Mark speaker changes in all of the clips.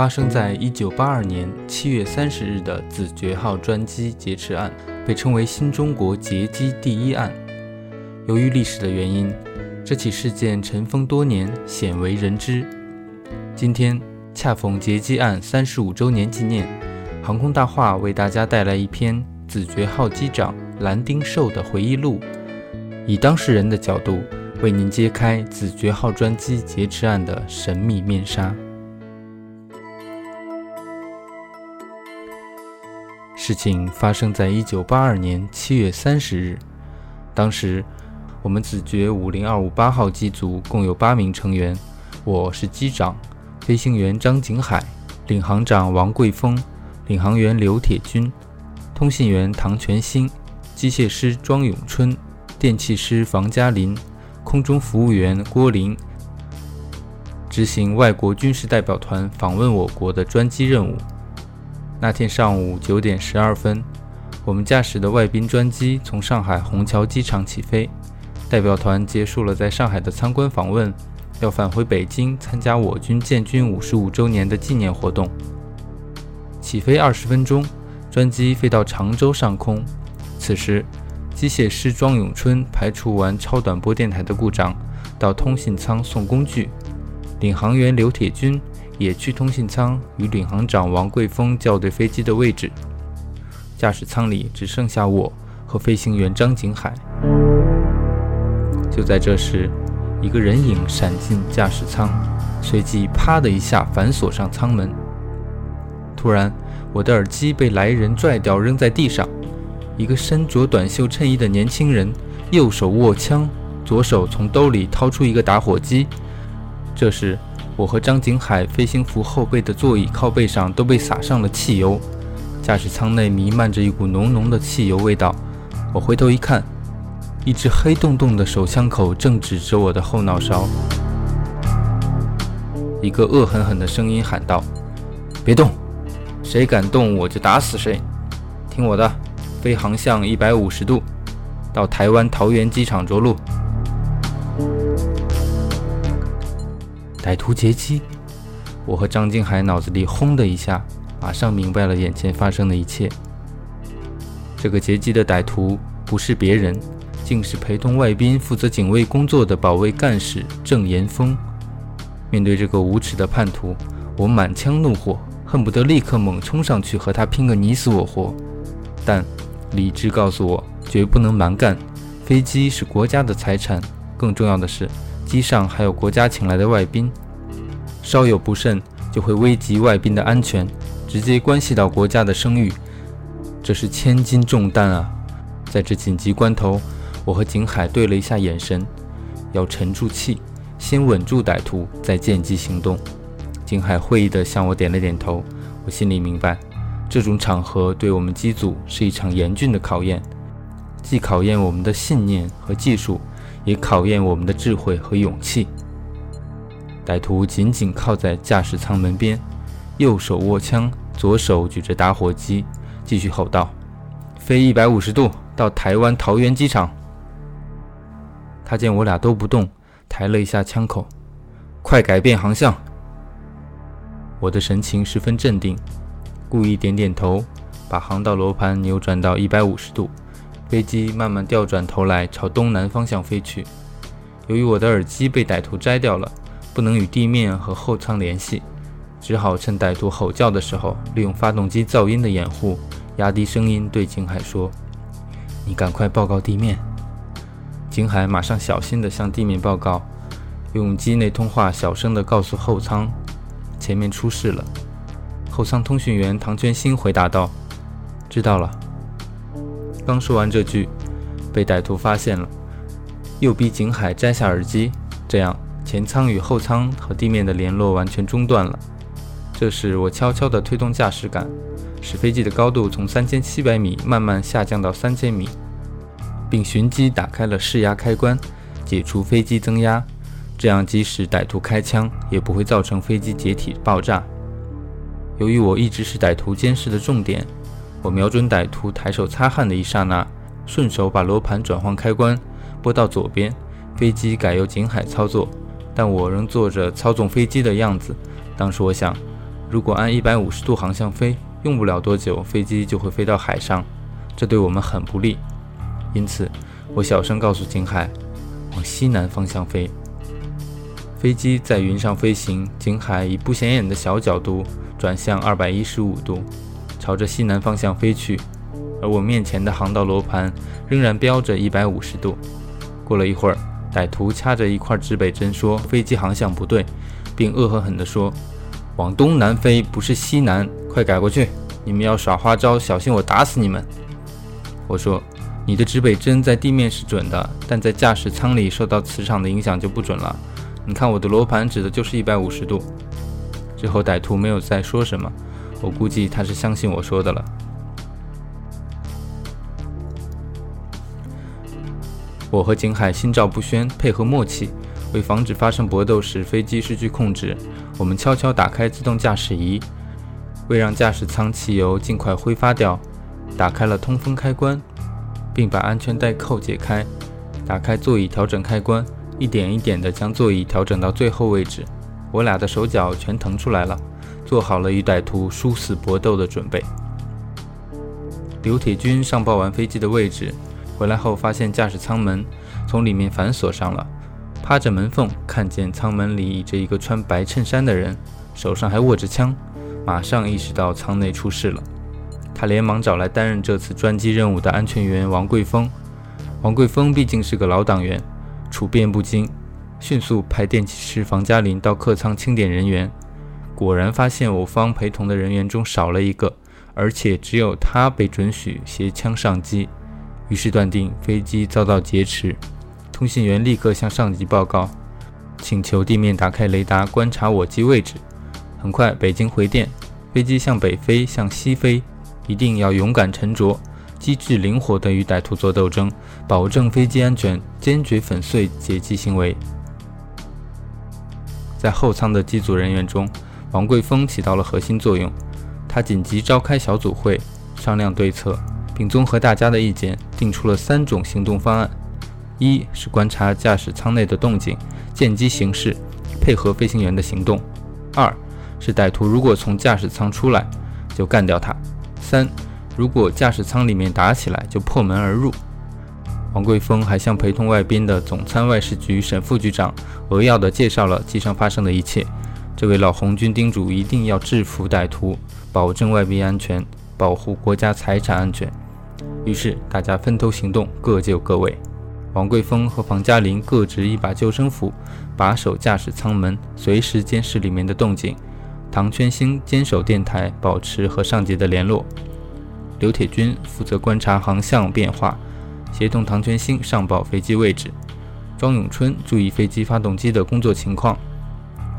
Speaker 1: 发生在一九八二年七月三十日的子爵号专机劫持案，被称为新中国劫机第一案。由于历史的原因，这起事件尘封多年，鲜为人知。今天恰逢劫机案三十五周年纪念，航空大话为大家带来一篇子爵号机长蓝丁寿的回忆录，以当事人的角度为您揭开子爵号专机劫持案的神秘面纱。事情发生在一九八二年七月三十日，当时我们子爵五零二五八号机组共有八名成员，我是机长，飞行员张景海，领航长王贵峰，领航员刘铁军，通信员唐全兴，机械师庄永春，电气师房嘉林，空中服务员郭林，执行外国军事代表团访问我国的专机任务。那天上午九点十二分，我们驾驶的外宾专机从上海虹桥机场起飞，代表团结束了在上海的参观访问，要返回北京参加我军建军五十五周年的纪念活动。起飞二十分钟，专机飞到常州上空。此时，机械师庄永春排除完超短波电台的故障，到通信舱送工具。领航员刘铁军也去通信舱与领航长王贵峰校对飞机的位置。驾驶舱里只剩下我和飞行员张景海。就在这时，一个人影闪进驾驶舱，随即啪的一下反锁上舱门。突然，我的耳机被来人拽掉，扔在地上。一个身着短袖衬衣的年轻人，右手握枪，左手从兜里掏出一个打火机。这时，我和张景海飞行服后背的座椅靠背上都被洒上了汽油，驾驶舱内弥漫着一股浓浓的汽油味道。我回头一看，一只黑洞洞的手枪口正指着我的后脑勺。一个恶狠狠的声音喊道：“别动！谁敢动我就打死谁！听我的，飞航向一百五十度，到台湾桃园机场着陆。”歹徒劫机，我和张金海脑子里轰的一下，马上明白了眼前发生的一切。这个劫机的歹徒不是别人，竟是陪同外宾负责警卫工作的保卫干事郑岩峰。面对这个无耻的叛徒，我满腔怒火，恨不得立刻猛冲上去和他拼个你死我活。但理智告诉我，绝不能蛮干。飞机是国家的财产，更重要的是，机上还有国家请来的外宾，稍有不慎就会危及外宾的安全，直接关系到国家的声誉，这是千斤重担啊！在这紧急关头，我和景海对了一下眼神，要沉住气，先稳住歹徒，再见机行动。景海会意地向我点了点头，我心里明白，这种场合对我们机组是一场严峻的考验，既考验我们的信念和技术。也考验我们的智慧和勇气。歹徒紧紧靠在驾驶舱门边，右手握枪，左手举着打火机，继续吼道：“飞一百五十度到台湾桃园机场。”他见我俩都不动，抬了一下枪口：“快改变航向！”我的神情十分镇定，故意点点头，把航道罗盘扭转到一百五十度。飞机慢慢调转头来，朝东南方向飞去。由于我的耳机被歹徒摘掉了，不能与地面和后舱联系，只好趁歹徒吼叫的时候，利用发动机噪音的掩护，压低声音对景海说：“你赶快报告地面。”景海马上小心地向地面报告，用机内通话小声地告诉后舱：“前面出事了。”后舱通讯员唐全兴回答道：“知道了。”刚说完这句，被歹徒发现了，又逼景海摘下耳机，这样前舱与后舱和地面的联络完全中断了。这时，我悄悄地推动驾驶杆，使飞机的高度从三千七百米慢慢下降到三千米，并寻机打开了释压开关，解除飞机增压。这样，即使歹徒开枪，也不会造成飞机解体爆炸。由于我一直是歹徒监视的重点，我瞄准歹徒抬手擦汗的一刹那，顺手把罗盘转换开关，拨到左边，飞机改由景海操作，但我仍做着操纵飞机的样子。当时我想，如果按一百五十度航向飞，用不了多久，飞机就会飞到海上，这对我们很不利。因此，我小声告诉景海，往西南方向飞。飞机在云上飞行，景海以不显眼的小角度转向二百一十五度，朝着西南方向飞去，而我面前的航道罗盘仍然标着一百五十度。过了一会儿，歹徒掐着一块指北针说：“飞机航向不对。”并恶狠狠地说：“往东南飞，不是西南，快改过去！你们要耍花招，小心我打死你们！”我说：“你的指北针在地面是准的，但在驾驶舱里受到磁场的影响就不准了。你看我的罗盘指的就是一百五十度。”之后歹徒没有再说什么，我估计他是相信我说的了。我和景海心照不宣，配合默契。为防止发生搏斗时飞机失去控制，我们悄悄打开自动驾驶仪，为让驾驶舱汽油尽快挥发掉，打开了通风开关，并把安全带扣解开，打开座椅调整开关，一点一点地将座椅调整到最后位置。我俩的手脚全腾出来了，做好了与歹徒殊死搏斗的准备。刘铁军上报完飞机的位置，回来后发现驾驶舱门从里面反锁上了。趴着门缝，看见舱门里倚着一个穿白衬衫的人，手上还握着枪，马上意识到舱内出事了。他连忙找来担任这次专机任务的安全员王桂峰。王桂峰毕竟是个老党员，处变不惊，迅速派电气师房嘉林到客舱清点人员。果然发现我方陪同的人员中少了一个，而且只有他被准许携枪上机，于是断定飞机遭到劫持。通信员立刻向上级报告，请求地面打开雷达观察我机位置。很快，北京回电：飞机向北飞，向西飞，一定要勇敢沉着、机智灵活地与歹徒做斗争，保证飞机安全，坚决粉碎劫机行为。在后舱的机组人员中，王桂峰起到了核心作用。他紧急召开小组会，商量对策，并综合大家的意见，定出了三种行动方案。一是观察驾驶舱内的动静，见机行事，配合飞行员的行动；二是歹徒如果从驾驶舱出来，就干掉他；三，如果驾驶舱里面打起来，就破门而入。王桂峰还向陪同外宾的总参外事局沈副局长扼要地介绍了机上发生的一切。这位老红军叮嘱一定要制服歹徒，保证外宾安全，保护国家财产安全。于是大家分头行动，各就各位。王桂峰和房嘉林各执一把救生斧，把守驾驶舱门，随时监视里面的动静。唐全兴坚守电台，保持和上级的联络。刘铁军负责观察航向变化，协同唐全兴上报飞机位置。庄永春注意飞机发动机的工作情况。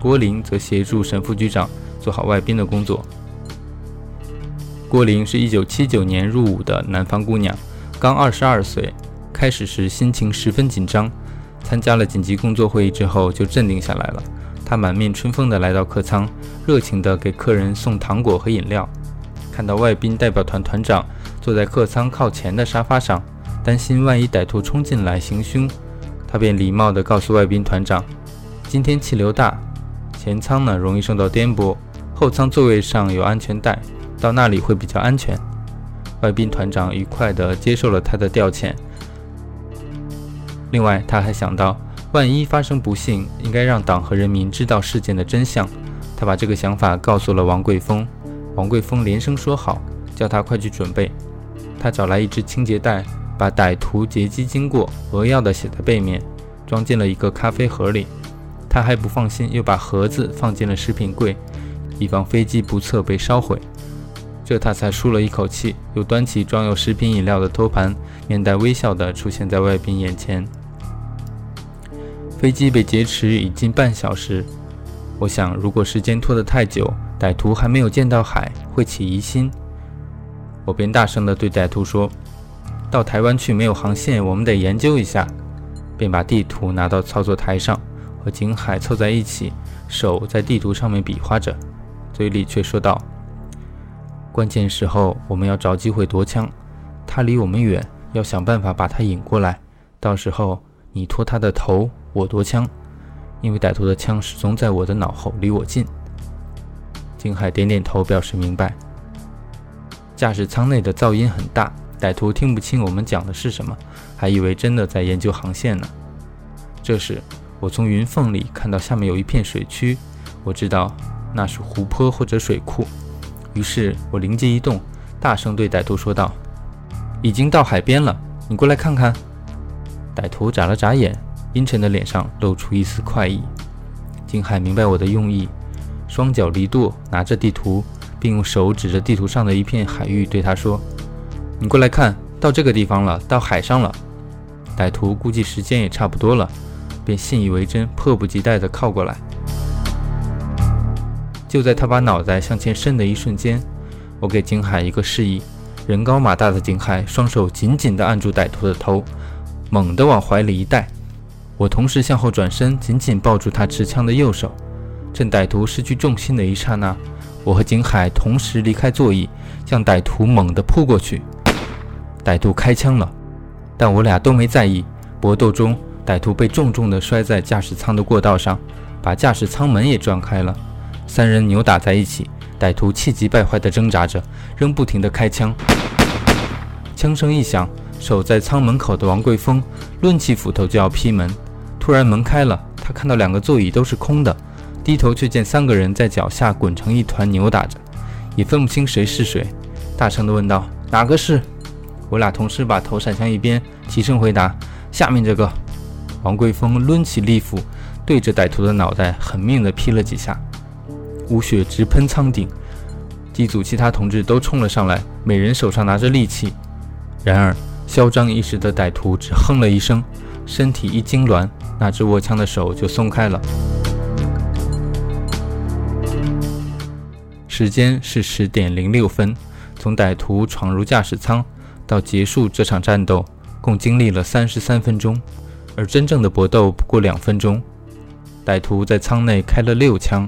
Speaker 1: 郭玲则协助沈副局长做好外宾的工作。郭玲是一九七九年入伍的南方姑娘，刚二十二岁。开始时心情十分紧张，参加了紧急工作会议之后就镇定下来了。他满面春风地来到客舱，热情地给客人送糖果和饮料。看到外宾代表团团长坐在客舱靠前的沙发上，担心万一歹徒冲进来行凶，他便礼貌地告诉外宾团长：“今天气流大，前舱呢容易受到颠簸，后舱座位上有安全带，到那里会比较安全。”外宾团长愉快地接受了他的调遣。另外，他还想到，万一发生不幸，应该让党和人民知道事件的真相。他把这个想法告诉了王桂峰，王桂峰连声说好，叫他快去准备。他找来一支清洁袋，把歹徒劫机经过扼要地写在背面，装进了一个咖啡盒里。他还不放心，又把盒子放进了食品柜，以防飞机不测被烧毁。这他才舒了一口气，又端起装有食品饮料的托盘，面带微笑地出现在外宾眼前。飞机被劫持已近半小时，我想，如果时间拖得太久，歹徒还没有见到海，会起疑心。我便大声地对歹徒说：“到台湾去没有航线，我们得研究一下。”便把地图拿到操作台上，和景海凑在一起，手在地图上面比划着，嘴里却说道：“关键时候我们要找机会夺枪，他离我们远，要想办法把他引过来。到时候你拖他的头，我夺枪，因为歹徒的枪始终在我的脑后，离我近。”景海点点头，表示明白。驾驶舱内的噪音很大，歹徒听不清我们讲的是什么，还以为真的在研究航线呢。这时，我从云缝里看到下面有一片水区，我知道那是湖泊或者水库。于是我灵机一动，大声对歹徒说道：“已经到海边了，你过来看看。”歹徒眨了眨眼，阴沉的脸上露出一丝快意。金海明白我的用意。双脚离舵，拿着地图，并用手指着地图上的一片海域，对他说：“你过来看，到这个地方了，到海上了。”歹徒估计时间也差不多了，便信以为真，迫不及待地靠过来。就在他把脑袋向前伸的一瞬间，我给景海一个示意，人高马大的景海双手紧紧地按住歹徒的头，猛地往怀里一带。我同时向后转身，紧紧抱住他持枪的右手。趁歹徒失去重心的一刹那，我和景海同时离开座椅，向歹徒猛地扑过去。歹徒开枪了，但我俩都没在意。搏斗中，歹徒被重重地摔在驾驶舱的过道上，把驾驶舱门也撞开了。三人扭打在一起，歹徒气急败坏地挣扎着，仍不停地开枪。枪声一响，守在舱门口的王贵峰抡起斧头就要劈门，突然门开了，他看到两个座椅都是空的。低头却见三个人在脚下滚成一团，扭打着，也分不清谁是谁，大声地问道：“哪个是？”我俩同时把头闪向一边，齐声回答：“下面这个。”王贵峰抡起利斧，对着歹徒的脑袋狠命地劈了几下，污血直喷舱顶。机组其他同志都冲了上来，每人手上拿着利器。然而嚣张一时的歹徒只哼了一声，身体一痉挛，那只握枪的手就松开了。时间是十点零六分，从歹徒闯入驾驶舱到结束这场战斗，共经历了三十三分钟，而真正的搏斗不过两分钟。歹徒在舱内开了六枪，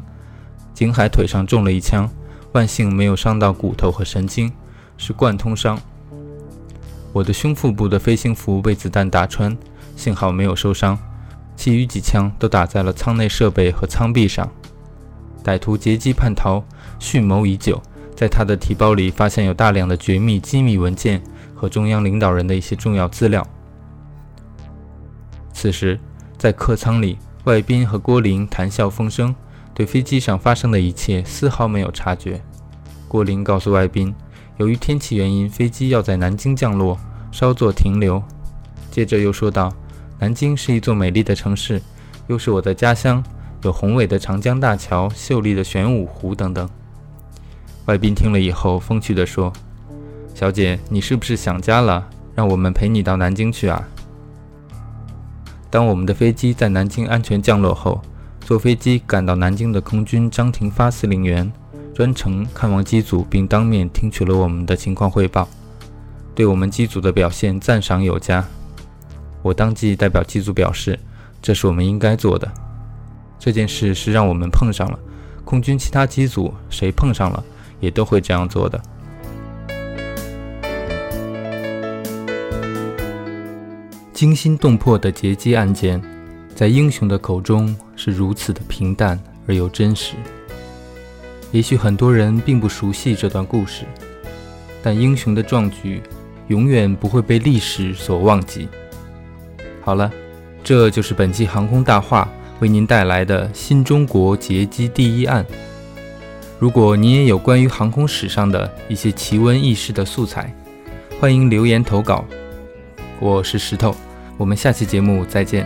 Speaker 1: 景海腿上中了一枪，万幸没有伤到骨头和神经，是贯通伤。我的胸腹部的飞行服被子弹打穿，幸好没有受伤，其余几枪都打在了舱内设备和舱壁上。歹徒劫机叛逃，蓄谋已久，在他的提包里发现有大量的绝密机密文件和中央领导人的一些重要资料。此时，在客舱里，外宾和郭林谈笑风生，对飞机上发生的一切丝毫没有察觉。郭林告诉外宾，由于天气原因，飞机要在南京降落，稍作停留。接着又说道：“南京是一座美丽的城市，又是我的家乡。”有宏伟的长江大桥、秀丽的玄武湖等等。外宾听了以后，风趣地说：“小姐，你是不是想家了？让我们陪你到南京去啊！”当我们的飞机在南京安全降落后，坐飞机赶到南京的空军张廷发司令员专程看望机组，并当面听取了我们的情况汇报，对我们机组的表现赞赏有加。我当即代表机组表示：“这是我们应该做的。”这件事是让我们碰上了，空军其他机组谁碰上了，也都会这样做的。惊心动魄的劫机案件，在英雄的口中是如此的平淡而又真实。也许很多人并不熟悉这段故事，但英雄的壮举永远不会被历史所忘记。好了，这就是本期航空大话。为您带来的新中国劫机第一案。如果您也有关于航空史上的一些奇闻异事的素材，欢迎留言投稿。我是石头，我们下期节目再见。